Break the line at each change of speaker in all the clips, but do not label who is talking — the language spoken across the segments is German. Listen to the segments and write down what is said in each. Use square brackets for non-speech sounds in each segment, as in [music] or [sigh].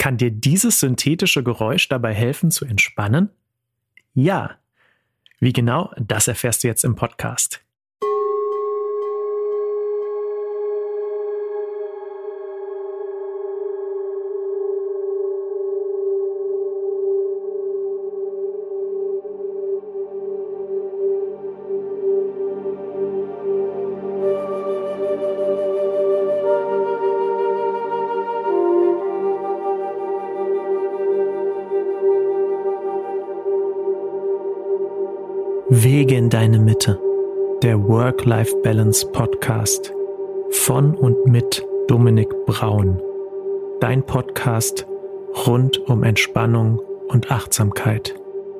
Kann dir dieses synthetische Geräusch dabei helfen zu entspannen? Ja. Wie genau, das erfährst du jetzt im Podcast. Wege in deine Mitte, der Work-Life-Balance Podcast von und mit Dominik Braun. Dein Podcast rund um Entspannung und Achtsamkeit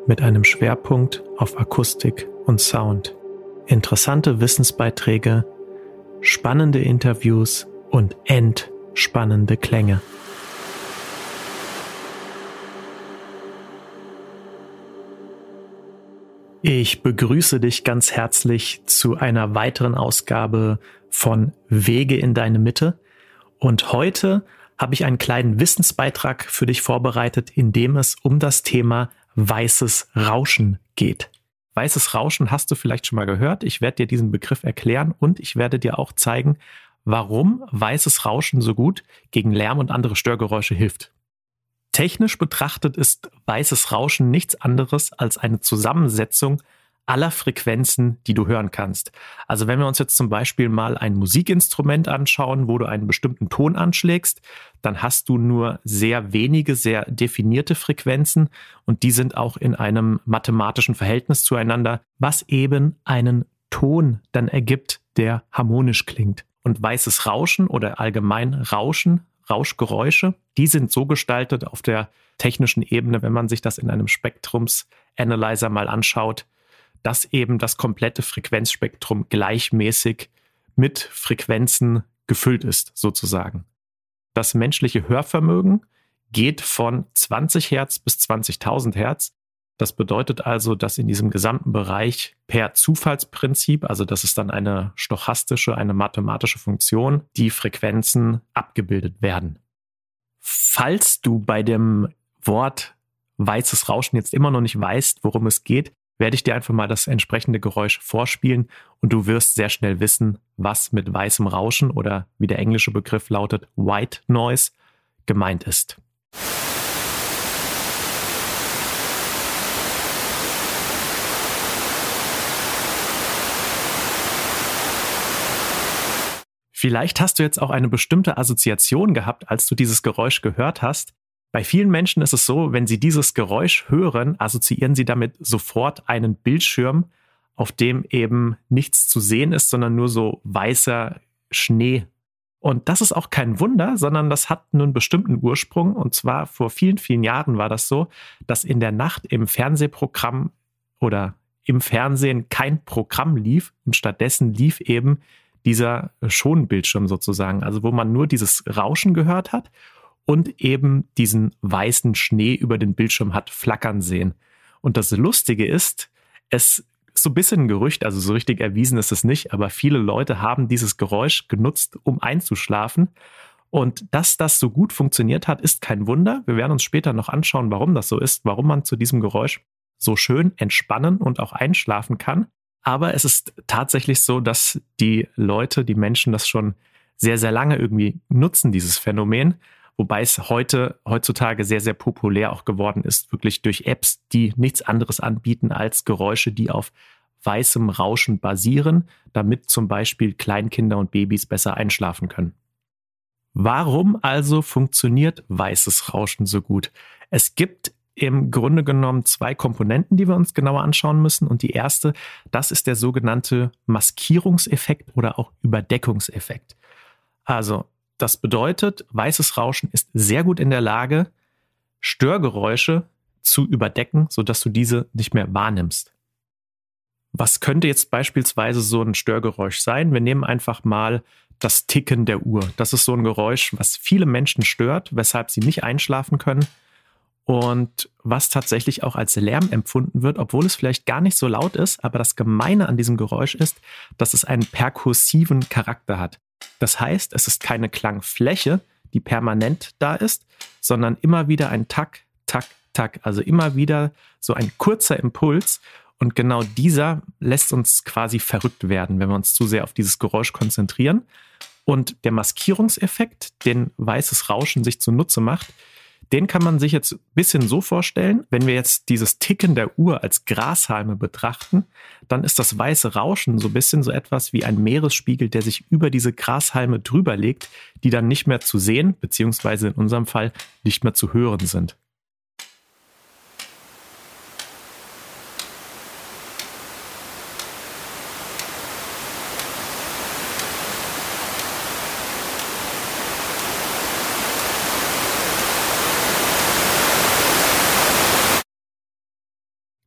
mit einem Schwerpunkt auf Akustik und Sound. Interessante Wissensbeiträge, spannende Interviews und entspannende Klänge. Ich begrüße dich ganz herzlich zu einer weiteren Ausgabe von Wege in deine Mitte. Und heute habe ich einen kleinen Wissensbeitrag für dich vorbereitet, in dem es um das Thema weißes Rauschen geht. Weißes Rauschen hast du vielleicht schon mal gehört. Ich werde dir diesen Begriff erklären und ich werde dir auch zeigen, warum weißes Rauschen so gut gegen Lärm und andere Störgeräusche hilft. Technisch betrachtet ist weißes Rauschen nichts anderes als eine Zusammensetzung aller Frequenzen, die du hören kannst. Also wenn wir uns jetzt zum Beispiel mal ein Musikinstrument anschauen, wo du einen bestimmten Ton anschlägst, dann hast du nur sehr wenige, sehr definierte Frequenzen und die sind auch in einem mathematischen Verhältnis zueinander, was eben einen Ton dann ergibt, der harmonisch klingt. Und weißes Rauschen oder allgemein Rauschen Rauschgeräusche, die sind so gestaltet auf der technischen Ebene, wenn man sich das in einem Spektrumsanalyzer mal anschaut, dass eben das komplette Frequenzspektrum gleichmäßig mit Frequenzen gefüllt ist, sozusagen. Das menschliche Hörvermögen geht von 20 Hertz bis 20.000 Hertz. Das bedeutet also, dass in diesem gesamten Bereich per Zufallsprinzip, also das ist dann eine stochastische, eine mathematische Funktion, die Frequenzen abgebildet werden. Falls du bei dem Wort weißes Rauschen jetzt immer noch nicht weißt, worum es geht, werde ich dir einfach mal das entsprechende Geräusch vorspielen und du wirst sehr schnell wissen, was mit weißem Rauschen oder wie der englische Begriff lautet, White Noise gemeint ist. Vielleicht hast du jetzt auch eine bestimmte Assoziation gehabt, als du dieses Geräusch gehört hast. Bei vielen Menschen ist es so, wenn sie dieses Geräusch hören, assoziieren sie damit sofort einen Bildschirm, auf dem eben nichts zu sehen ist, sondern nur so weißer Schnee. Und das ist auch kein Wunder, sondern das hat einen bestimmten Ursprung. Und zwar vor vielen, vielen Jahren war das so, dass in der Nacht im Fernsehprogramm oder im Fernsehen kein Programm lief und stattdessen lief eben dieser Schonbildschirm sozusagen, also wo man nur dieses Rauschen gehört hat und eben diesen weißen Schnee über den Bildschirm hat flackern sehen. Und das Lustige ist, es ist so ein bisschen ein Gerücht, also so richtig erwiesen ist es nicht, aber viele Leute haben dieses Geräusch genutzt, um einzuschlafen. Und dass das so gut funktioniert hat, ist kein Wunder. Wir werden uns später noch anschauen, warum das so ist, warum man zu diesem Geräusch so schön entspannen und auch einschlafen kann. Aber es ist tatsächlich so, dass die Leute, die Menschen das schon sehr, sehr lange irgendwie nutzen, dieses Phänomen. Wobei es heute, heutzutage sehr, sehr populär auch geworden ist, wirklich durch Apps, die nichts anderes anbieten als Geräusche, die auf weißem Rauschen basieren, damit zum Beispiel Kleinkinder und Babys besser einschlafen können. Warum also funktioniert weißes Rauschen so gut? Es gibt im Grunde genommen zwei Komponenten, die wir uns genauer anschauen müssen. Und die erste, das ist der sogenannte Maskierungseffekt oder auch Überdeckungseffekt. Also, das bedeutet, weißes Rauschen ist sehr gut in der Lage, Störgeräusche zu überdecken, sodass du diese nicht mehr wahrnimmst. Was könnte jetzt beispielsweise so ein Störgeräusch sein? Wir nehmen einfach mal das Ticken der Uhr. Das ist so ein Geräusch, was viele Menschen stört, weshalb sie nicht einschlafen können und was tatsächlich auch als Lärm empfunden wird, obwohl es vielleicht gar nicht so laut ist, aber das Gemeine an diesem Geräusch ist, dass es einen perkussiven Charakter hat. Das heißt, es ist keine Klangfläche, die permanent da ist, sondern immer wieder ein Tack, Tack, Tack. Also immer wieder so ein kurzer Impuls. Und genau dieser lässt uns quasi verrückt werden, wenn wir uns zu sehr auf dieses Geräusch konzentrieren. Und der Maskierungseffekt, den weißes Rauschen sich zunutze macht, den kann man sich jetzt ein bisschen so vorstellen, wenn wir jetzt dieses Ticken der Uhr als Grashalme betrachten, dann ist das weiße Rauschen so ein bisschen so etwas wie ein Meeresspiegel, der sich über diese Grashalme drüber legt, die dann nicht mehr zu sehen, beziehungsweise in unserem Fall nicht mehr zu hören sind.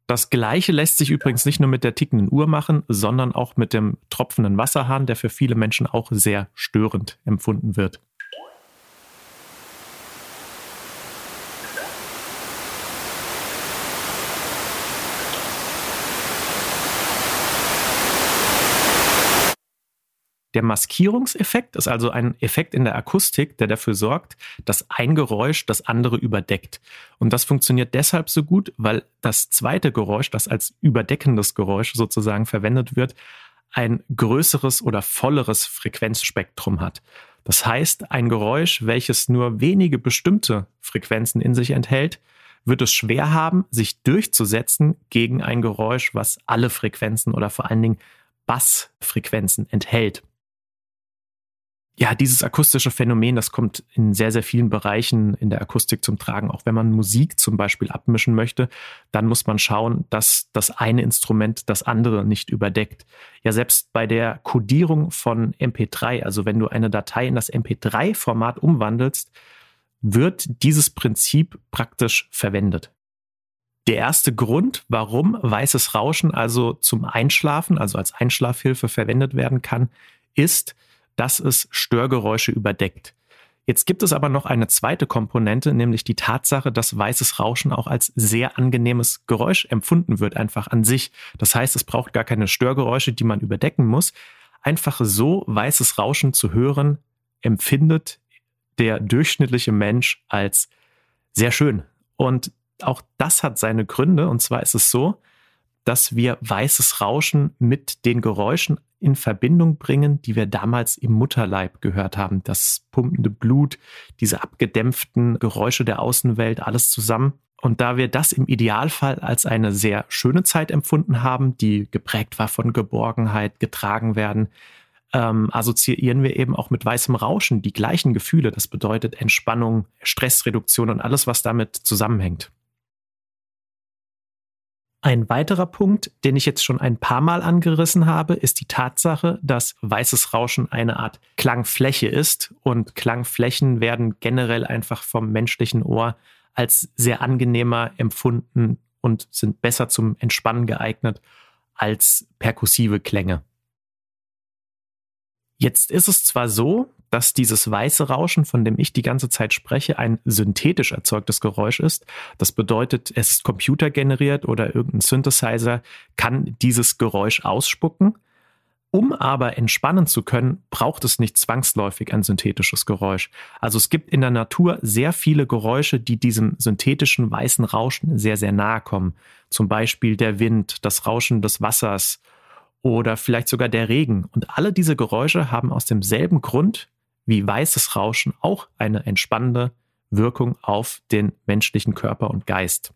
Das gleiche lässt sich übrigens nicht nur mit der tickenden Uhr machen, sondern auch mit dem tropfenden Wasserhahn, der für viele Menschen auch sehr störend empfunden wird. Der Maskierungseffekt ist also ein Effekt in der Akustik, der dafür sorgt, dass ein Geräusch das andere überdeckt. Und das funktioniert deshalb so gut, weil das zweite Geräusch, das als überdeckendes Geräusch sozusagen verwendet wird, ein größeres oder volleres Frequenzspektrum hat. Das heißt, ein Geräusch, welches nur wenige bestimmte Frequenzen in sich enthält, wird es schwer haben, sich durchzusetzen gegen ein Geräusch, was alle Frequenzen oder vor allen Dingen Bassfrequenzen enthält ja, dieses akustische Phänomen, das kommt in sehr, sehr vielen Bereichen in der Akustik zum Tragen. Auch wenn man Musik zum Beispiel abmischen möchte, dann muss man schauen, dass das eine Instrument das andere nicht überdeckt. Ja, selbst bei der Codierung von MP3, also wenn du eine Datei in das MP3-Format umwandelst, wird dieses Prinzip praktisch verwendet. Der erste Grund, warum weißes Rauschen also zum Einschlafen, also als Einschlafhilfe verwendet werden kann, ist, dass es Störgeräusche überdeckt. Jetzt gibt es aber noch eine zweite Komponente, nämlich die Tatsache, dass weißes Rauschen auch als sehr angenehmes Geräusch empfunden wird, einfach an sich. Das heißt, es braucht gar keine Störgeräusche, die man überdecken muss. Einfach so weißes Rauschen zu hören, empfindet der durchschnittliche Mensch als sehr schön. Und auch das hat seine Gründe. Und zwar ist es so, dass wir weißes Rauschen mit den Geräuschen in Verbindung bringen, die wir damals im Mutterleib gehört haben. Das pumpende Blut, diese abgedämpften Geräusche der Außenwelt, alles zusammen. Und da wir das im Idealfall als eine sehr schöne Zeit empfunden haben, die geprägt war von Geborgenheit, getragen werden, ähm, assoziieren wir eben auch mit weißem Rauschen die gleichen Gefühle. Das bedeutet Entspannung, Stressreduktion und alles, was damit zusammenhängt. Ein weiterer Punkt, den ich jetzt schon ein paar Mal angerissen habe, ist die Tatsache, dass weißes Rauschen eine Art Klangfläche ist und Klangflächen werden generell einfach vom menschlichen Ohr als sehr angenehmer empfunden und sind besser zum Entspannen geeignet als perkussive Klänge. Jetzt ist es zwar so, dass dieses weiße Rauschen, von dem ich die ganze Zeit spreche, ein synthetisch erzeugtes Geräusch ist. Das bedeutet, es ist computergeneriert oder irgendein Synthesizer kann dieses Geräusch ausspucken. Um aber entspannen zu können, braucht es nicht zwangsläufig ein synthetisches Geräusch. Also es gibt in der Natur sehr viele Geräusche, die diesem synthetischen weißen Rauschen sehr, sehr nahe kommen. Zum Beispiel der Wind, das Rauschen des Wassers oder vielleicht sogar der Regen. Und alle diese Geräusche haben aus demselben Grund wie weißes Rauschen auch eine entspannende Wirkung auf den menschlichen Körper und Geist.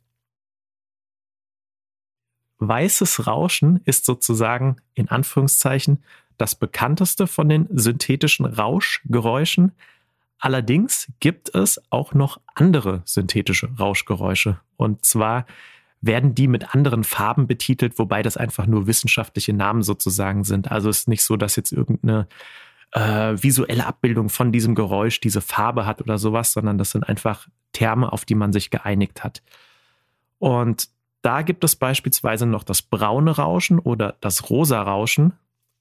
Weißes Rauschen ist sozusagen in Anführungszeichen das bekannteste von den synthetischen Rauschgeräuschen. Allerdings gibt es auch noch andere synthetische Rauschgeräusche. Und zwar werden die mit anderen Farben betitelt, wobei das einfach nur wissenschaftliche Namen sozusagen sind. Also es ist nicht so, dass jetzt irgendeine äh, visuelle Abbildung von diesem Geräusch diese Farbe hat oder sowas, sondern das sind einfach Terme, auf die man sich geeinigt hat. Und da gibt es beispielsweise noch das braune Rauschen oder das rosa Rauschen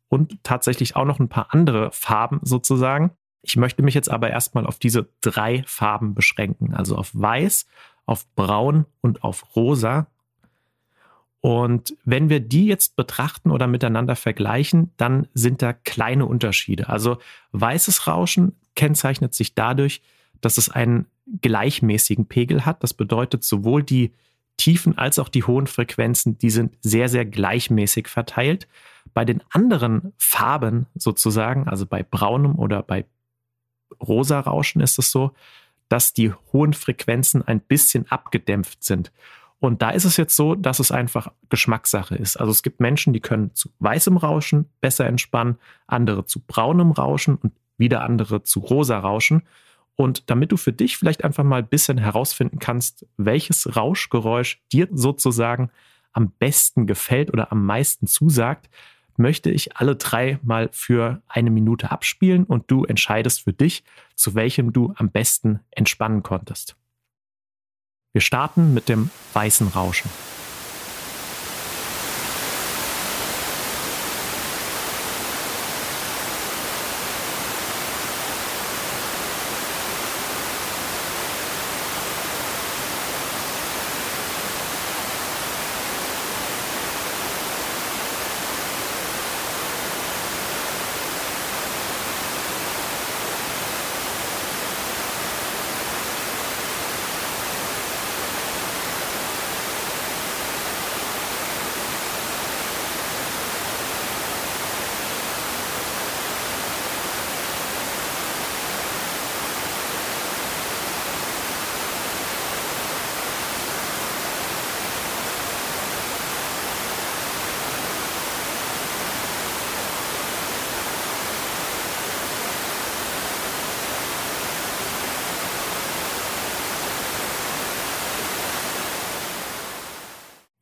und tatsächlich auch noch ein paar andere Farben sozusagen. Ich möchte mich jetzt aber erstmal auf diese drei Farben beschränken, also auf weiß, auf braun und auf rosa. Und wenn wir die jetzt betrachten oder miteinander vergleichen, dann sind da kleine Unterschiede. Also weißes Rauschen kennzeichnet sich dadurch, dass es einen gleichmäßigen Pegel hat. Das bedeutet, sowohl die tiefen als auch die hohen Frequenzen, die sind sehr, sehr gleichmäßig verteilt. Bei den anderen Farben sozusagen, also bei braunem oder bei rosa Rauschen ist es so, dass die hohen Frequenzen ein bisschen abgedämpft sind. Und da ist es jetzt so, dass es einfach Geschmackssache ist. Also es gibt Menschen, die können zu weißem Rauschen besser entspannen, andere zu braunem Rauschen und wieder andere zu rosa Rauschen. Und damit du für dich vielleicht einfach mal ein bisschen herausfinden kannst, welches Rauschgeräusch dir sozusagen am besten gefällt oder am meisten zusagt, möchte ich alle drei mal für eine Minute abspielen und du entscheidest für dich, zu welchem du am besten entspannen konntest. Wir starten mit dem weißen Rauschen.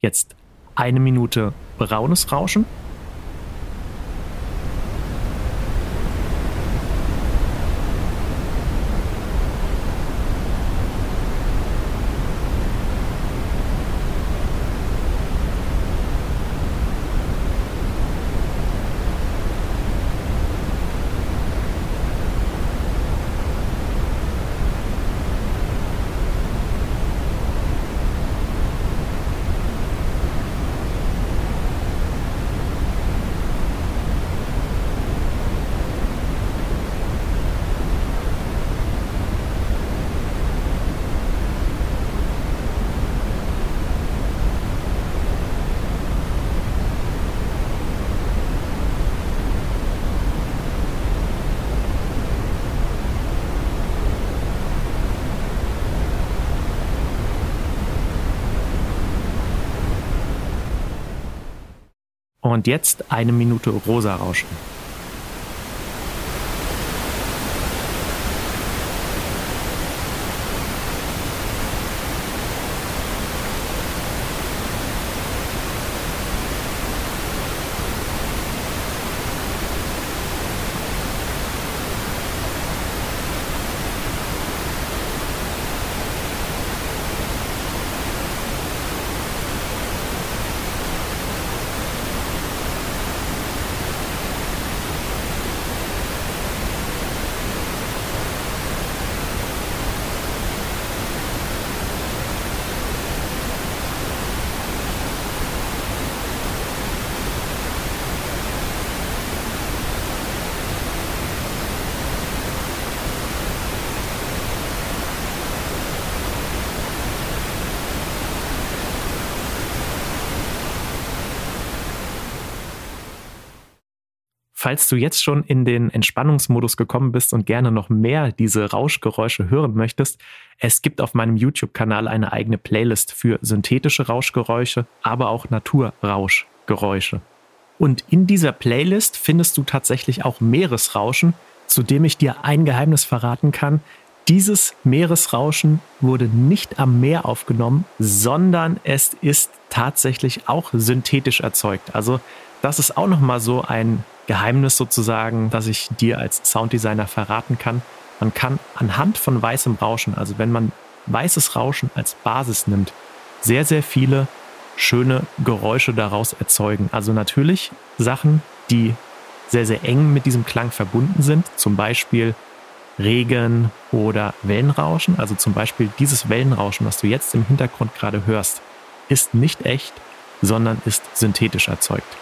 Jetzt eine Minute braunes Rauschen. Und jetzt eine Minute rosa Rauschen. Falls du jetzt schon in den Entspannungsmodus gekommen bist und gerne noch mehr diese Rauschgeräusche hören möchtest, es gibt auf meinem YouTube-Kanal eine eigene Playlist für synthetische Rauschgeräusche, aber auch Naturrauschgeräusche. Und in dieser Playlist findest du tatsächlich auch Meeresrauschen, zu dem ich dir ein Geheimnis verraten kann. Dieses Meeresrauschen wurde nicht am Meer aufgenommen, sondern es ist tatsächlich auch synthetisch erzeugt. Also das ist auch nochmal so ein Geheimnis sozusagen, das ich dir als Sounddesigner verraten kann. Man kann anhand von weißem Rauschen, also wenn man weißes Rauschen als Basis nimmt, sehr, sehr viele schöne Geräusche daraus erzeugen. Also natürlich Sachen, die sehr, sehr eng mit diesem Klang verbunden sind, zum Beispiel Regen oder Wellenrauschen. Also zum Beispiel dieses Wellenrauschen, was du jetzt im Hintergrund gerade hörst, ist nicht echt, sondern ist synthetisch erzeugt.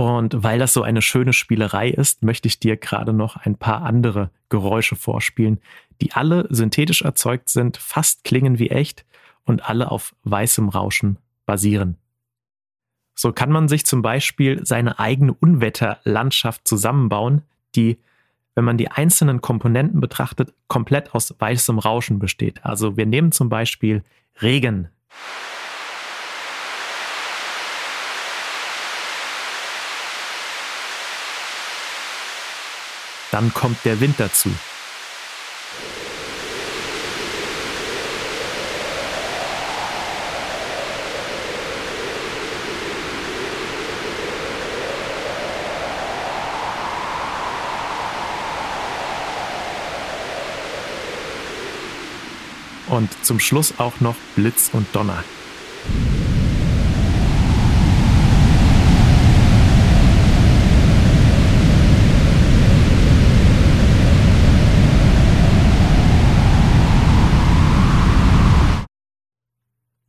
Und weil das so eine schöne Spielerei ist, möchte ich dir gerade noch ein paar andere Geräusche vorspielen, die alle synthetisch erzeugt sind, fast klingen wie echt und alle auf weißem Rauschen basieren. So kann man sich zum Beispiel seine eigene Unwetterlandschaft zusammenbauen, die, wenn man die einzelnen Komponenten betrachtet, komplett aus weißem Rauschen besteht. Also wir nehmen zum Beispiel Regen. Dann kommt der Wind dazu. und zum Schluss auch noch Blitz und Donner.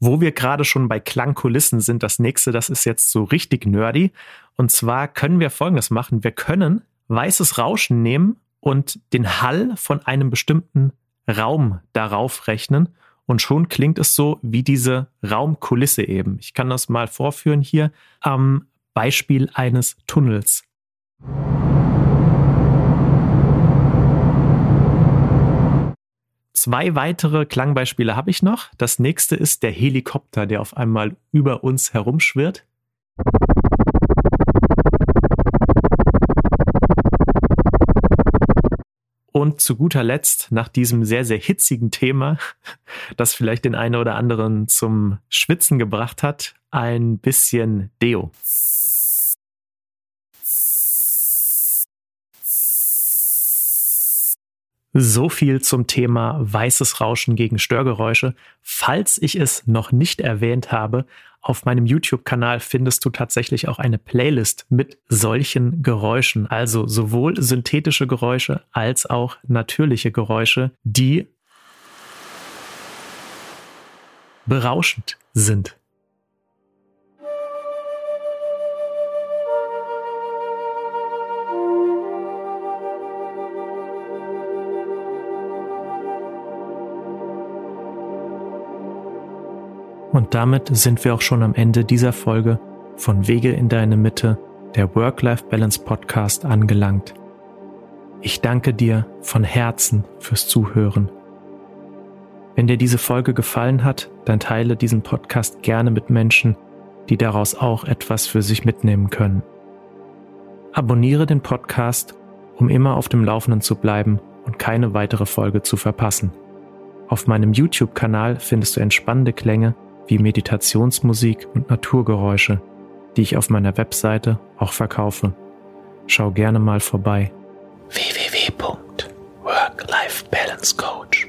Wo wir gerade schon bei Klangkulissen sind, das nächste, das ist jetzt so richtig nerdy. Und zwar können wir Folgendes machen. Wir können weißes Rauschen nehmen und den Hall von einem bestimmten Raum darauf rechnen und schon klingt es so wie diese Raumkulisse eben. Ich kann das mal vorführen hier am Beispiel eines Tunnels. Zwei weitere Klangbeispiele habe ich noch. Das nächste ist der Helikopter, der auf einmal über uns herumschwirrt. Und zu guter Letzt, nach diesem sehr, sehr hitzigen Thema, [laughs] das vielleicht den einen oder anderen zum Schwitzen gebracht hat, ein bisschen Deo. So viel zum Thema weißes Rauschen gegen Störgeräusche. Falls ich es noch nicht erwähnt habe, auf meinem YouTube-Kanal findest du tatsächlich auch eine Playlist mit solchen Geräuschen, also sowohl synthetische Geräusche als auch natürliche Geräusche, die berauschend sind. Und damit sind wir auch schon am Ende dieser Folge von Wege in deine Mitte, der Work-Life-Balance Podcast angelangt. Ich danke dir von Herzen fürs Zuhören. Wenn dir diese Folge gefallen hat, dann teile diesen Podcast gerne mit Menschen, die daraus auch etwas für sich mitnehmen können. Abonniere den Podcast, um immer auf dem Laufenden zu bleiben und keine weitere Folge zu verpassen. Auf meinem YouTube-Kanal findest du entspannende Klänge wie Meditationsmusik und Naturgeräusche, die ich auf meiner Webseite auch verkaufe. Schau gerne mal vorbei. www.work-life-balance-coach